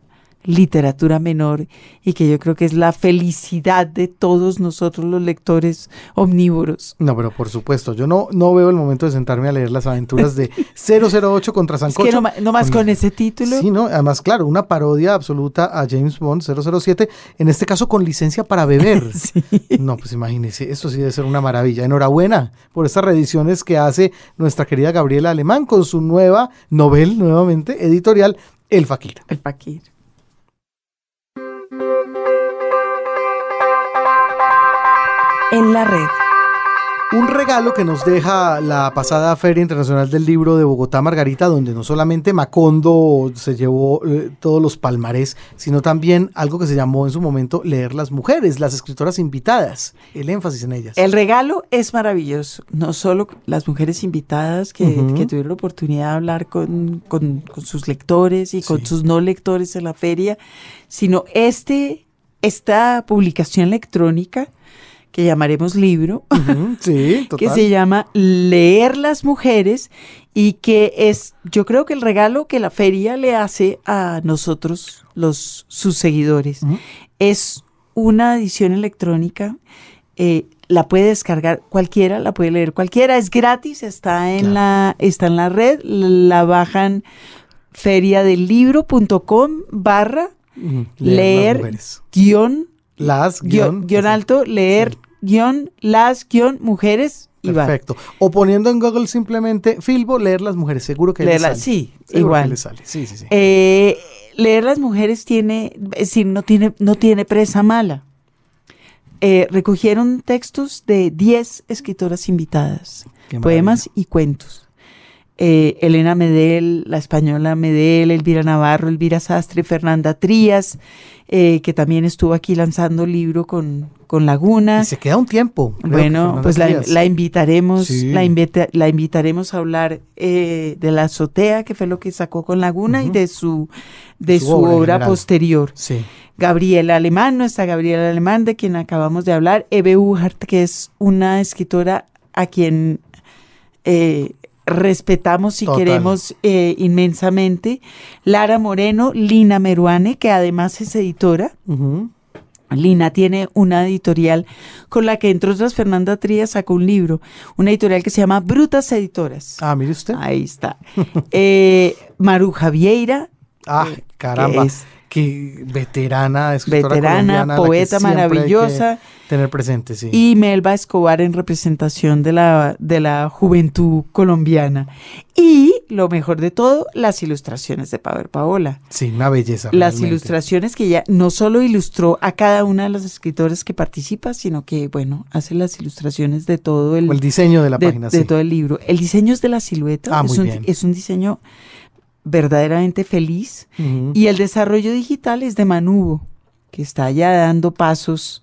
literatura menor y que yo creo que es la felicidad de todos nosotros los lectores omnívoros. No, pero por supuesto, yo no, no veo el momento de sentarme a leer las aventuras de 008 contra Es Sancocho. que no, ma- no más con ese título. Sí, no, además, claro, una parodia absoluta a James Bond 007, en este caso con licencia para beber. No, pues imagínese, eso sí debe ser una maravilla. Enhorabuena por estas reediciones que hace nuestra querida Gabriela Alemán con su nueva novel, nuevamente, editorial, El Fakir. El fakir. En la red. Un regalo que nos deja la pasada Feria Internacional del Libro de Bogotá, Margarita, donde no solamente Macondo se llevó eh, todos los palmarés, sino también algo que se llamó en su momento Leer las Mujeres, las escritoras invitadas, el énfasis en ellas. El regalo es maravilloso. No solo las mujeres invitadas que, tuvieron la oportunidad de hablar con, con- con sus lectores y con Sí. sus no lectores en la feria, sino este, esta publicación electrónica que llamaremos libro, sí, que se llama Leer las Mujeres y que es, yo creo que el regalo que la feria le hace a nosotros, los sus seguidores, es una edición electrónica. eh, la puede descargar cualquiera, la puede leer cualquiera, es gratis, está en Claro. la, está en la red, la bajan feriadelibro.com barra leer mujeres. guion, Las guion, guion, alto, leer guion, las guion, mujeres y va. Perfecto. O poniendo en Google simplemente Filbo, leer las mujeres. Seguro que le Leerla- sale. sí, Seguro igual. que le sale. Sí, sí, sí. Eh, leer las mujeres tiene, es decir, no tiene, no tiene presa mala. Eh, recogieron textos de 10 escritoras invitadas, poemas y cuentos. Eh, Elena Medel, la española Medel, Elvira Navarro, Elvira Sastre, Fernanda Trías, eh, que también estuvo aquí lanzando libro con, con Laguna. Y se queda un tiempo. Bueno, pues la, invitaremos, Sí. la, invita- la invitaremos a hablar eh, de la azotea, que fue lo que sacó con Laguna, y de su, de Su su, obra posterior. Sí. Gabriela Alemán, nuestra Gabriela Alemán, de quien acabamos de hablar, Eve Uhart, que es una escritora a quien eh, respetamos y Total. queremos eh, inmensamente, Lara Moreno, Lina Meruane, que además es editora. Lina tiene una editorial con la que, entre otras, Fernanda Trías sacó un libro, una editorial que se llama Brutas Editoras. Ah, mire usted. Ahí está. Eh, Maru Javieira, Ah, eh, caramba. que es Qué veterana, escritora veterana, que poeta que maravillosa, Tener presente, sí. y Melba Escobar en representación de la, de la juventud colombiana. Y, lo mejor de todo, las ilustraciones de Paver Paola. sí, una belleza. Las realmente. ilustraciones que ella no solo ilustró a cada una de las escritores que participa, sino que, bueno, hace las ilustraciones de todo el, O el diseño de la de, página, de sí. todo el libro. El diseño es de la silueta. Ah, es, muy un, bien. es un diseño verdaderamente feliz. Y el desarrollo digital es de Manubo, que está ya dando pasos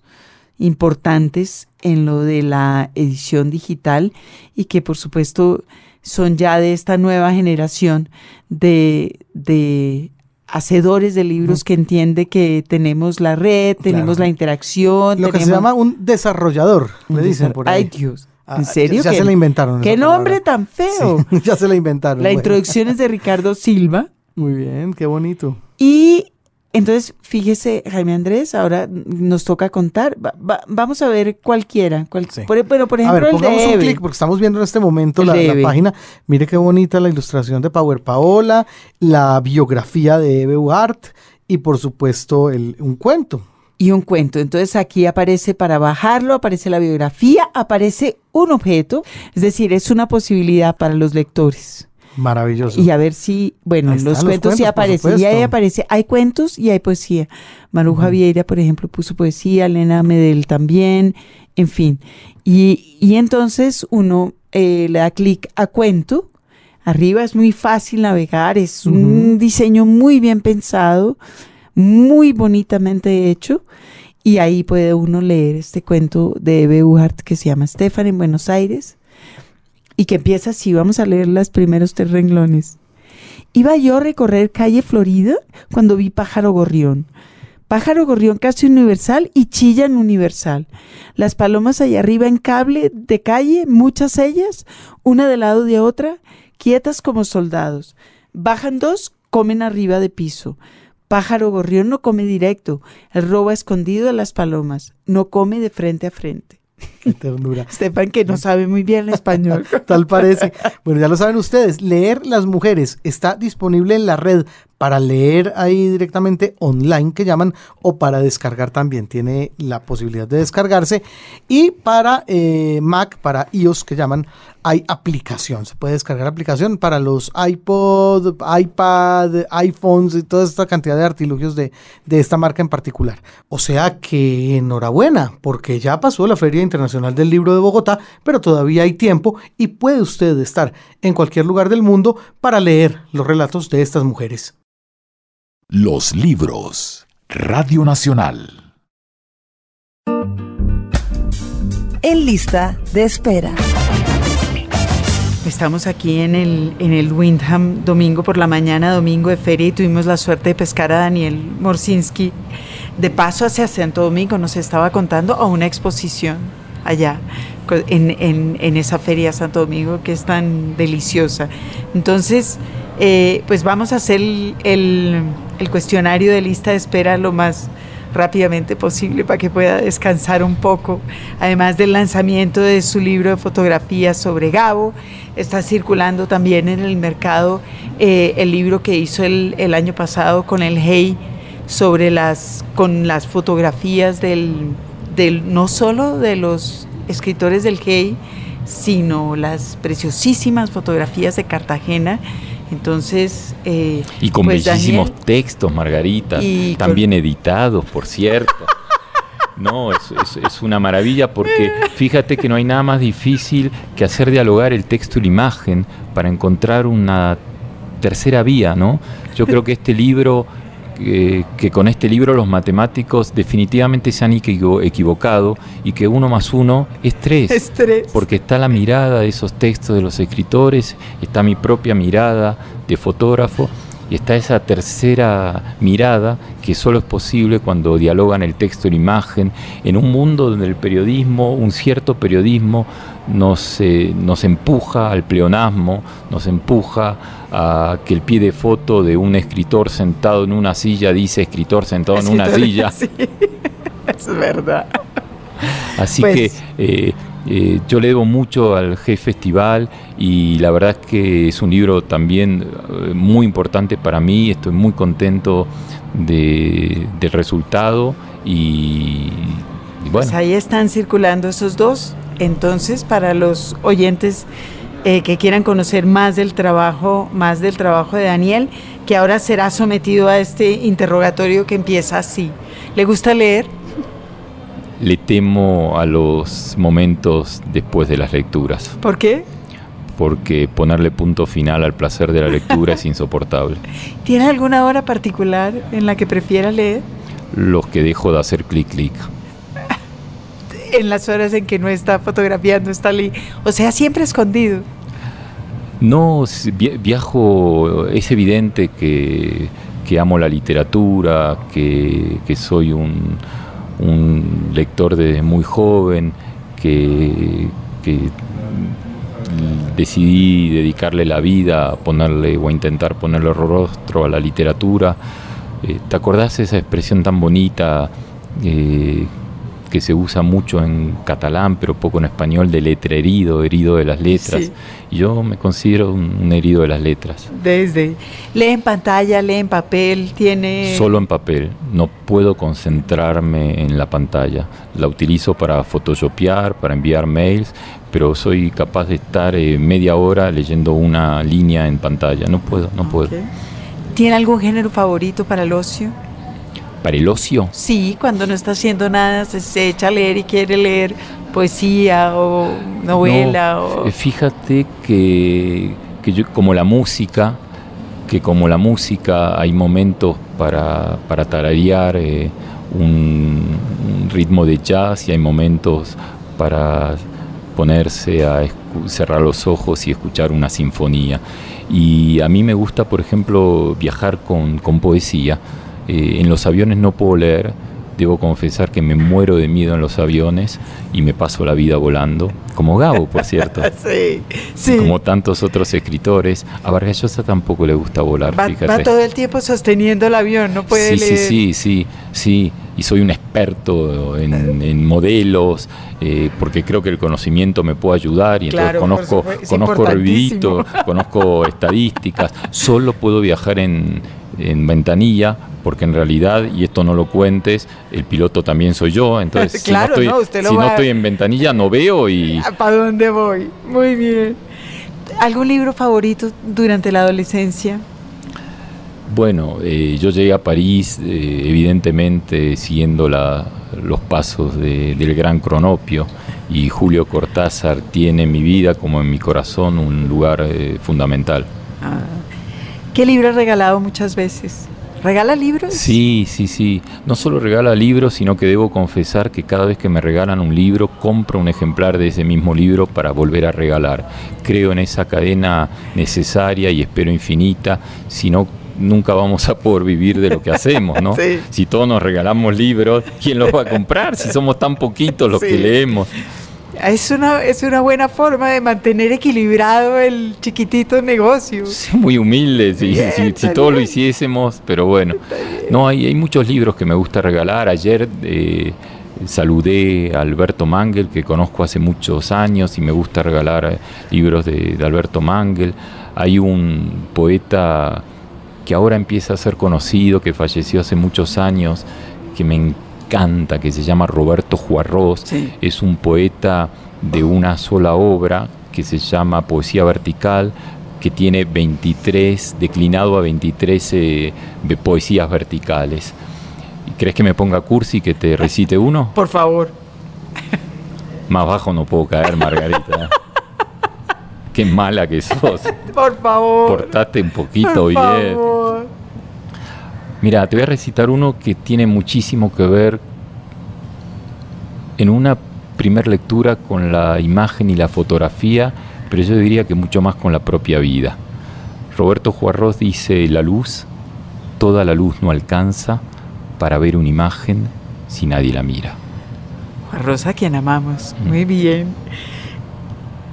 importantes en lo de la edición digital y que por supuesto son ya de esta nueva generación de, de hacedores de libros que entiende que tenemos la red, tenemos la interacción. Lo que se llama un desarrollador, le dicen por ahí. Ay Dios, ¿en serio? Ya, ¿Qué- se la inventaron. ¿Qué nombre tan feo? Sí, ya se la inventaron. La bueno. introducción es de Ricardo Silva. Muy bien, qué bonito. Y entonces, fíjese, Jaime Andrés, ahora nos toca contar. Va- va- vamos a ver cualquiera. cual- Sí. por, bueno, por A ejemplo, ver, el de pongamos un clic porque estamos viendo en este momento la, la página. Mire qué bonita la ilustración de Power Paola, la biografía de Eve Ugart y por supuesto el, un cuento. Y un cuento. Entonces aquí aparece para bajarlo, aparece la biografía, aparece un objeto, es decir, es una posibilidad para los lectores. Maravilloso. Y a ver si, bueno, los los cuentos sí cuentos, aparecen. Y ahí aparece, hay cuentos y hay poesía. Maru Javieira, por ejemplo, puso poesía, Elena Medel también, en fin. Y, y entonces uno eh, le da clic a cuento. Arriba es muy fácil navegar, es un diseño muy bien pensado, muy bonitamente hecho. Y ahí puede uno leer este cuento de Eve Uhart que se llama Stefan en Buenos Aires y que empieza así. Vamos a leer los primeros tres renglones. Iba yo a recorrer calle Florida cuando vi pájaro gorrión. Pájaro gorrión casi universal y chillan universal. Las palomas allá arriba en cable de calle, muchas ellas, una del lado de otra, quietas como soldados. Bajan dos, comen arriba de piso. Pájaro gorrión no come directo, él roba escondido a las palomas, no come de frente a frente. Qué ternura. Estefan que no sabe muy bien el español. Tal parece. Bueno, ya lo saben ustedes, leer las mujeres está disponible en la red para leer ahí directamente online que llaman o para descargar también tiene la posibilidad de descargarse y para eh, Mac, para iOS que llaman hay aplicación, se puede descargar aplicación para los iPod, iPad, iPhones y toda esta cantidad de artilugios de, de esta marca en particular. O sea que enhorabuena, porque ya pasó la Feria Internacional del Libro de Bogotá, pero todavía hay tiempo y puede usted estar en cualquier lugar del mundo para leer los relatos de estas mujeres. Los libros. Radio Nacional. En lista de espera. Estamos aquí en el, en el Windham domingo por la mañana, domingo de feria, y tuvimos la suerte de pescar a Daniel Morsinski de paso hacia Santo Domingo. Nos estaba contando a una exposición allá, en, en- esa feria Santo Domingo que es tan deliciosa. Entonces, eh, pues vamos a hacer el, el- el cuestionario de lista de espera lo más rápidamente posible para que pueda descansar un poco. Además del lanzamiento de su libro de fotografías sobre Gabo, está circulando también en el mercado eh, el libro que hizo el, el año pasado con el Hey sobre las con las fotografías del, del no solo de los escritores del Hey, sino las preciosísimas fotografías de Cartagena. Entonces, eh, Y con pues, bellísimos Daniel- textos, Margarita, también editados, por cierto. No, es, es- es una maravilla porque fíjate que no hay nada más difícil que hacer dialogar el texto y la imagen para encontrar una tercera vía, ¿no? Yo creo que este libro, eh, que con este libro los matemáticos definitivamente se han equivo- equivocado y que uno más uno es tres. Estrés. Porque está la mirada de esos textos de los escritores, está mi propia mirada de fotógrafo y está esa tercera mirada que solo es posible cuando dialogan el texto y la imagen en un mundo donde el periodismo, un cierto periodismo, nos, eh, nos empuja al pleonasmo, nos empuja a que el pie de foto de un escritor sentado en una silla dice escritor sentado en una silla. Sí, es verdad. Así Pues- que eh, eh, yo le debo mucho al G Festival y la verdad es que es un libro también eh, muy importante para mí. Estoy muy contento de- del resultado y, y bueno. Pues ahí están circulando esos dos. Entonces, para los oyentes eh, que quieran conocer más del trabajo, más del trabajo de Daniel, que ahora será sometido a este interrogatorio que empieza así. ¿Le gusta leer? Le temo a los momentos después de las lecturas, ¿Por qué? porque ponerle punto final al placer de la lectura es insoportable. ¿Tiene alguna hora particular en la que prefiera leer? Los que dejo de hacer clic clic. En las horas en que no está fotografiando, está li o sea, siempre escondido. No, viajo, es evidente que, que amo la literatura, que, que soy un, un, lector de muy joven, que, que decidí dedicarle la vida, a ponerle o a intentar ponerle rostro a la literatura. Eh, ¿Te acordás esa expresión tan bonita eh, que se usa mucho en catalán, pero poco en español, de letra herido, herido de las letras? Y yo me considero un, herido de las letras. Desde. ¿Lee en pantalla, lee en papel? ¿Tiene...? Solo en papel. No puedo concentrarme en la pantalla. La utilizo para photoshopear, para enviar mails, pero soy capaz de estar eh, media hora leyendo una línea en pantalla. No puedo, no puedo. ¿Tiene algún género favorito para el ocio? ¿Para el ocio? Sí, cuando no está haciendo nada, se, echa a leer y quiere leer poesía o novela. o... Fíjate que, que yo, como la música, que como la música hay momentos para, para tararear eh, un, un, ritmo de jazz y hay momentos para ponerse a cerrar los ojos y escuchar una sinfonía. Y a mí me gusta, por ejemplo, viajar con, con poesía. Eh, en los aviones no puedo leer, debo confesar que me muero de miedo en los aviones y me paso la vida volando, como Gabo, por cierto. sí, sí. Como tantos otros escritores. A Vargas Llosa tampoco le gusta volar, va, fíjate. Va todo el tiempo sosteniendo el avión, no puede sí, leer. Sí, sí, sí, sí. Y soy un experto en, en modelos, eh, porque creo que el conocimiento me puede ayudar y claro, entonces conozco, conozco ruiditos, conozco estadísticas. Solo puedo viajar en, en ventanilla porque en realidad, y esto no lo cuentes, el piloto también soy yo, entonces claro, si, no no, estoy, si no estoy en ventanilla no veo y... ¿Para dónde voy? Muy bien. ¿Algún libro favorito durante la adolescencia? Bueno, eh, yo llegué a París eh, evidentemente siguiendo la, los pasos de, del gran Cronopio y Julio Cortázar tiene en mi vida como en mi corazón un lugar eh, fundamental. Ah. ¿Qué libro has regalado muchas veces? ¿Regala libros? Sí, sí, sí. No solo regala libros, sino que debo confesar que cada vez que me regalan un libro, compro un ejemplar de ese mismo libro para volver a regalar. Creo en esa cadena necesaria y espero infinita, si no nunca vamos a poder vivir de lo que hacemos, ¿no? Sí. Si todos nos regalamos libros, ¿quién los va a comprar? Si somos tan poquitos los Sí. que leemos. Es una, es una buena forma de mantener equilibrado el chiquitito negocio. Sí, muy humildes, si, Bien, si, si todos lo hiciésemos, pero bueno. No, hay, hay muchos libros que me gusta regalar. Ayer eh, saludé a Alberto Mangel, que conozco hace muchos años y me gusta regalar eh, libros de, de Alberto Mangel. Hay un poeta que ahora empieza a ser conocido, que falleció hace muchos años, que me encanta, que se llama Roberto Juarros. Sí. Es un poeta de una sola obra que se llama Poesía Vertical, que tiene 23, declinado a 23 eh, de poesías verticales. ¿Y ¿Crees que me ponga cursi que te recite uno? Por favor. Más bajo no puedo caer, Margarita. Qué mala que sos. Por favor. Portate un poquito Por bien. favor. Mira, te voy a recitar uno que tiene muchísimo que ver en una primer lectura con la imagen y la fotografía, pero yo diría que mucho más con la propia vida. Roberto Juarros dice, la luz, toda la luz no alcanza para ver una imagen si nadie la mira. Juan Rosa, a quien amamos. Mm. Muy bien.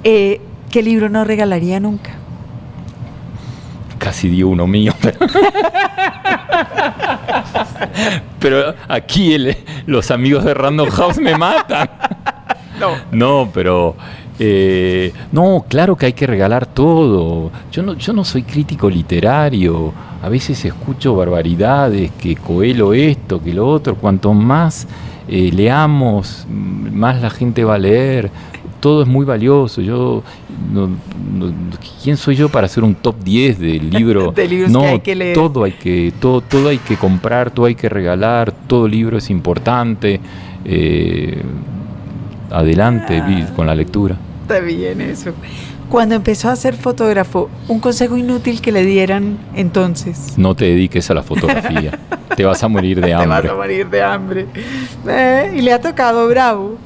Eh, ¿Qué libro no regalaría nunca? Casi dio uno mío. pero aquí el- los amigos de Random House me matan. No. No, pero eh, no, claro que hay que regalar todo. Yo no, yo no soy crítico literario. A veces escucho barbaridades, que Coelho esto, que lo otro. Cuanto más eh, leamos, más la gente va a leer. Todo es muy valioso. Yo, no- no- ¿quién soy yo para hacer un top 10 del libro? De libros no, que hay que leer. todo hay que, todo, todo hay que comprar, todo hay que regalar, todo libro es importante. Eh, adelante Ah. con la lectura. Está bien eso. Cuando empezó a ser fotógrafo, un consejo inútil que le dieran entonces. No te dediques a la fotografía. te vas a morir de hambre. Te vas a morir de hambre. Eh, y le ha tocado bravo.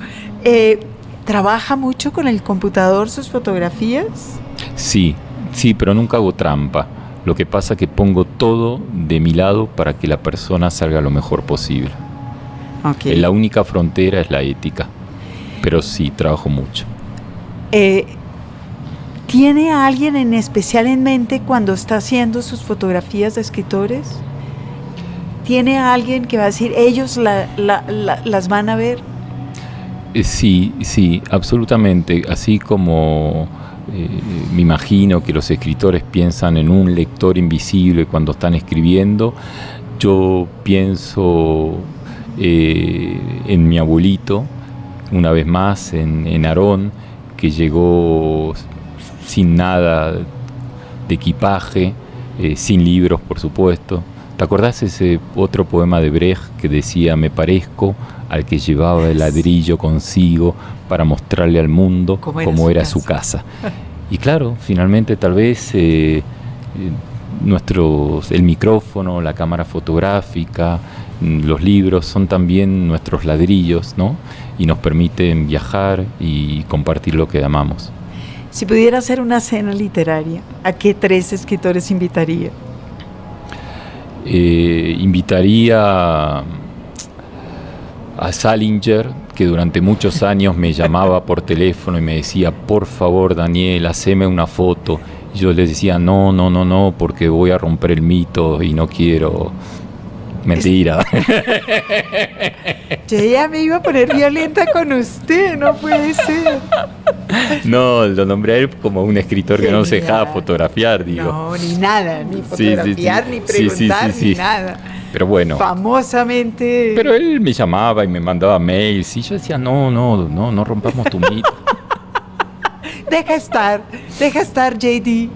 Eh, ¿Trabaja mucho con el computador sus fotografías? Sí, sí, pero nunca hago trampa. Lo que pasa es que pongo todo de mi lado para que la persona salga lo mejor posible. Okay. La única frontera es la ética, pero sí, trabajo mucho. Eh, ¿Tiene a alguien en especial en mente cuando está haciendo sus fotografías de escritores? ¿Tiene a alguien que va a decir, ellos la, la, la, las van a ver? Eh, sí, sí, absolutamente. Así como eh, me imagino que los escritores piensan en un lector invisible cuando están escribiendo, yo pienso eh, en mi abuelito, una vez más, en, Aarón, que llegó sin nada de equipaje, sin libros, por supuesto. ¿Te acordás ese otro poema de Brecht que decía, me parezco al que llevaba el ladrillo consigo para mostrarle al mundo cómo era, cómo su, era casa. su, casa. Y claro, finalmente tal vez eh, nuestros, el micrófono, la cámara fotográfica, los libros son también nuestros ladrillos, ¿no? Y nos permiten viajar y compartir lo que amamos. Si pudiera hacer una cena literaria, ¿a qué tres escritores invitaría? Eh, invitaría a Salinger, que durante muchos años me llamaba por teléfono y me decía, por favor Daniel, haceme una foto. Y yo le decía, no, no, no, no, porque voy a romper el mito y no quiero... Mentira. Yo ya me iba a poner violenta con usted, no puede ser. No, lo nombré a él como un escritor que no se dejaba fotografiar, digo. No, ni nada, ni fotografiar, sí, sí, sí. ni preguntar, ni nada. Pero bueno. Famosamente. Pero él me llamaba y me mandaba mails y yo decía, no, no, no, no rompamos tu mito. deja estar, deja estar, JD.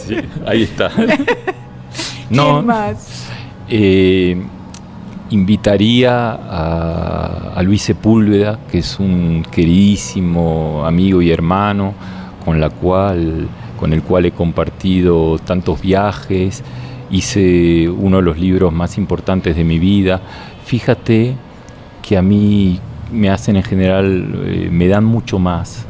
Sí, ahí está. no, ¿Quién más? Eh, invitaría a, Luis Sepúlveda, que es un queridísimo amigo y hermano, con, la cual, con el cual he compartido tantos viajes, hice uno de los libros más importantes de mi vida. Fíjate que a mí me hacen en general, eh, me dan mucho más,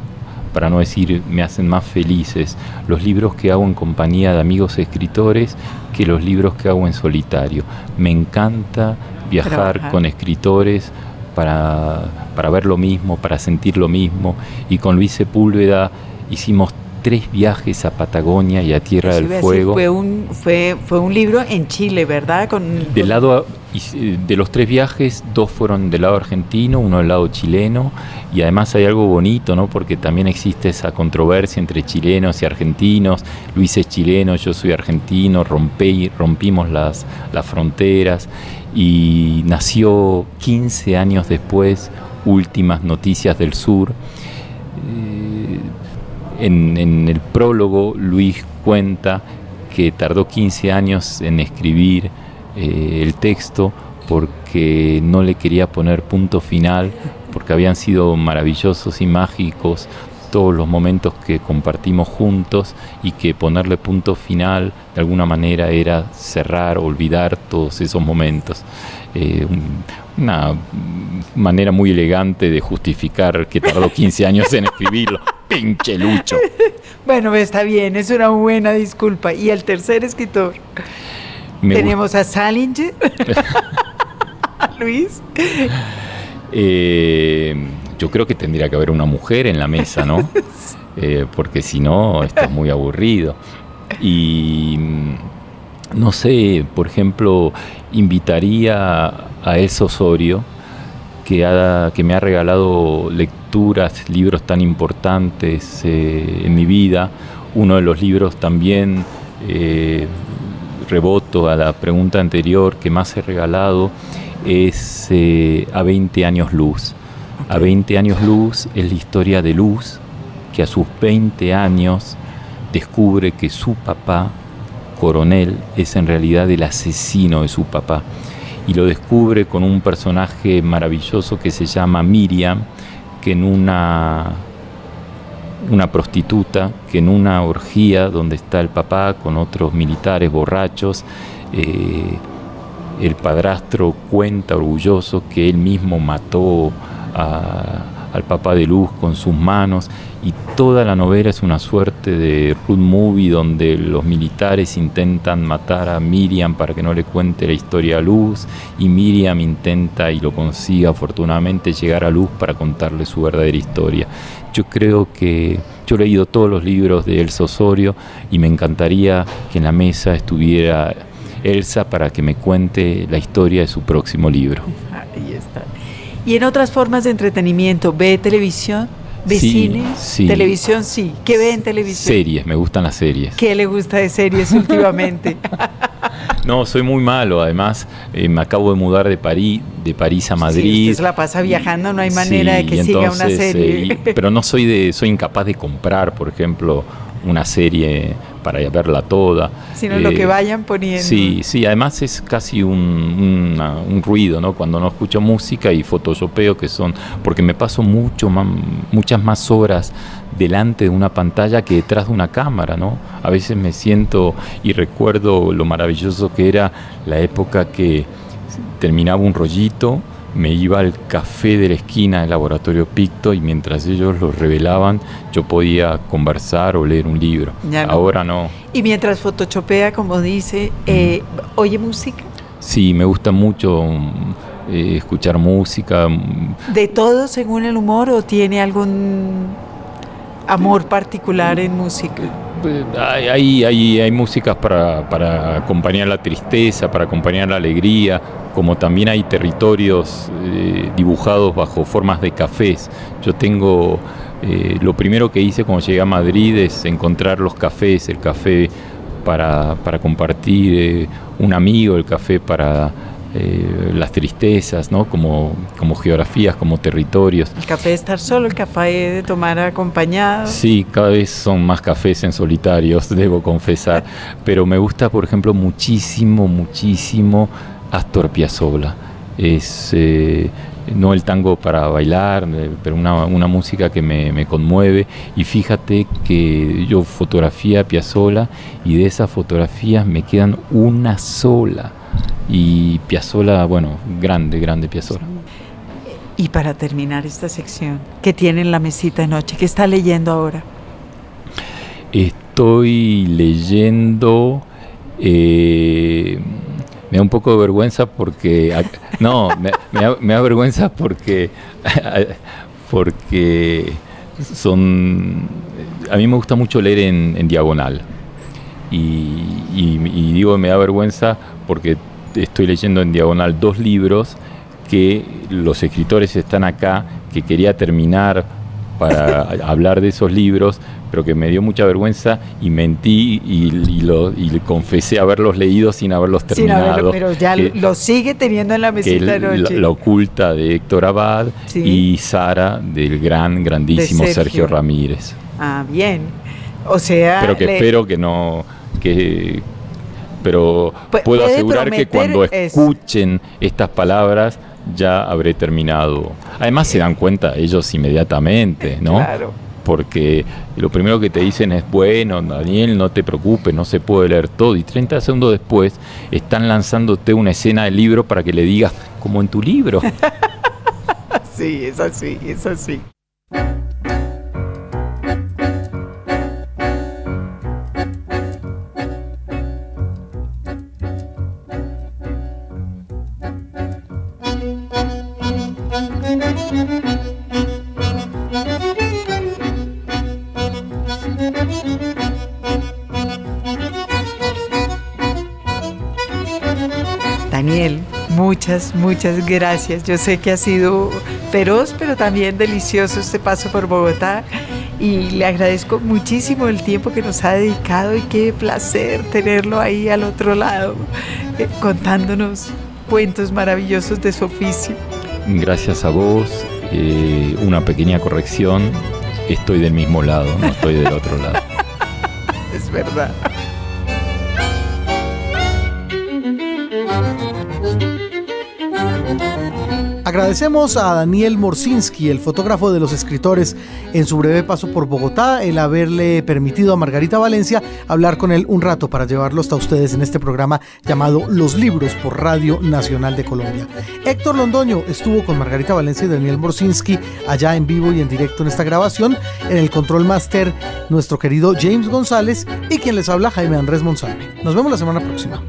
para no decir me hacen más felices, los libros que hago en compañía de amigos escritores que los libros que hago en solitario. Me encanta viajar con escritores para, para ver lo mismo, para sentir lo mismo. Y con Luis Sepúlveda hicimos tres viajes a Patagonia y a Tierra del Fuego. Fue un, fue, fue un libro en Chile, ¿verdad? Con, del lado, de los tres viajes, dos fueron del lado argentino, uno del lado chileno, y además hay algo bonito, ¿no? Porque también existe esa controversia entre chilenos y argentinos. Luis es chileno, yo soy argentino, rompí, rompimos las, las fronteras y nació 15 años después Últimas Noticias del Sur. Eh, en, en, el prólogo Luis cuenta que tardó 15 años en escribir eh, el texto porque no le quería poner punto final, porque habían sido maravillosos y mágicos todos los momentos que compartimos juntos y que ponerle punto final de alguna manera era cerrar, olvidar todos esos momentos. Eh, una manera muy elegante de justificar que tardó 15 años en escribirlo. Pinche Lucho. Bueno, está bien, es una buena disculpa. Y el tercer escritor. Me Tenemos a Salinger. a Luis. Eh, yo creo que tendría que haber una mujer en la mesa, ¿no? Eh, porque si no, esto es muy aburrido. Y no sé, por ejemplo, invitaría a Elsa Osorio, que, ha, que me ha regalado lecturas, libros tan importantes eh, en mi vida. Uno de los libros también, eh, reboto a la pregunta anterior, que más he regalado es eh, A 20 años luz. Okay. A 20 años luz es la historia de Luz, que a sus 20 años descubre que su papá, coronel, es en realidad el asesino de su papá. Y lo descubre con un personaje maravilloso que se llama Miriam, que en una una prostituta que en una orgía donde está el papá con otros militares borrachos, eh, el padrastro cuenta orgulloso que él mismo mató al papá de Luz con sus manos y toda la novela es una suerte de road movie donde los militares intentan matar a Miriam para que no le cuente la historia a Luz y Miriam intenta y lo consigue afortunadamente llegar a Luz para contarle su verdadera historia. Yo creo que yo he leído todos los libros de Elsa Osorio y me encantaría que en la mesa estuviera Elsa para que me cuente la historia de su próximo libro. Ahí está. Y en otras formas de entretenimiento, ¿ve televisión? ¿Ve cine? Televisión sí. ¿Qué ve en televisión? Series, me gustan las series. ¿Qué le gusta de series últimamente? no, soy muy malo, además eh, me acabo de mudar de París, de París a Madrid. Sí, se la pasa viajando, no hay manera de que siga una serie. Eh, pero no soy de, soy incapaz de comprar, por ejemplo, una serie para verla toda. Sino lo que eh, vayan poniendo. Sí, sí, además es casi un, un, ruido, ¿no? Cuando no escucho música y photoshopeo, que son, porque me paso mucho muchas más horas delante de una pantalla que detrás de una cámara, ¿no? A veces me siento y recuerdo lo maravilloso que era la época que terminaba un rollito me iba al café de la esquina del laboratorio Picto y mientras ellos lo revelaban yo podía conversar o leer un libro. Ahora no. Y mientras photoshopea, como dice, eh, ¿oye música? Sí, me gusta mucho eh, escuchar música. ¿De todo según el humor o tiene algún amor particular en música? Hay, hay, hay músicas para, para, acompañar la tristeza, para acompañar la alegría, como también hay territorios eh, dibujados bajo formas de cafés. Yo tengo, eh, lo primero que hice cuando llegué a Madrid es encontrar los cafés, el café para, para compartir, eh, un amigo, el café para eh, las tristezas, ¿no? Como, como geografías, como territorios. El café de estar solo, el café de tomar acompañado. Sí, cada vez son más cafés en solitarios, debo confesar. Pero me gusta, por ejemplo, muchísimo, muchísimo Astor Piazzolla. Es eh, no el tango para bailar, eh, pero una, una música que me, me, conmueve. Y fíjate que yo fotografía a Piazzolla y de esas fotografías me quedan una sola y Piazzola, bueno, grande, grande Piazzola. Y para terminar esta sección, ¿qué tiene en la mesita de noche? ¿Qué está leyendo ahora? Estoy leyendo... Eh, me da un poco de vergüenza porque... No, me, da, vergüenza porque... Porque son... A mí me gusta mucho leer en, diagonal. Y, y digo, me da vergüenza porque estoy leyendo en diagonal dos libros que los escritores están acá, que quería terminar para hablar de esos libros, pero que me dio mucha vergüenza y mentí y, lo, y confesé haberlos leído sin haberlos terminado. pero ya lo sigue teniendo en la mesita de noche. La, oculta de Héctor Abad y Sara del gran, grandísimo Sergio. Ramírez. Ah, bien. O sea... Pero que espero que no... Que, pero puedo asegurar que cuando escuchen estas palabras ya habré terminado. Además se dan cuenta ellos inmediatamente, ¿no? Claro. Porque lo primero que te dicen es, bueno, Daniel, no te preocupes, no se puede leer todo. Y 30 segundos después están lanzándote una escena del libro para que le digas, como en tu libro. sí, es así, es así. Muchas, muchas gracias. Yo sé que ha sido feroz, pero también delicioso este paso por Bogotá y le agradezco muchísimo el tiempo que nos ha dedicado y qué placer tenerlo ahí al otro lado, eh, contándonos cuentos maravillosos de su oficio. Gracias a vos. Eh, una pequeña corrección. Estoy del mismo lado, no estoy del otro lado. es verdad. Agradecemos a Daniel Morsinski, el fotógrafo de los escritores, en su breve paso por Bogotá, el haberle permitido a Margarita Valencia hablar con él un rato para llevarlo hasta ustedes en este programa llamado Los Libros por Radio Nacional de Colombia. Héctor Londoño estuvo con Margarita Valencia y Daniel Morsinski allá en vivo y en directo en esta grabación. En el control master, nuestro querido James González y quien les habla, Jaime Andrés Monsalve. Nos vemos la semana próxima.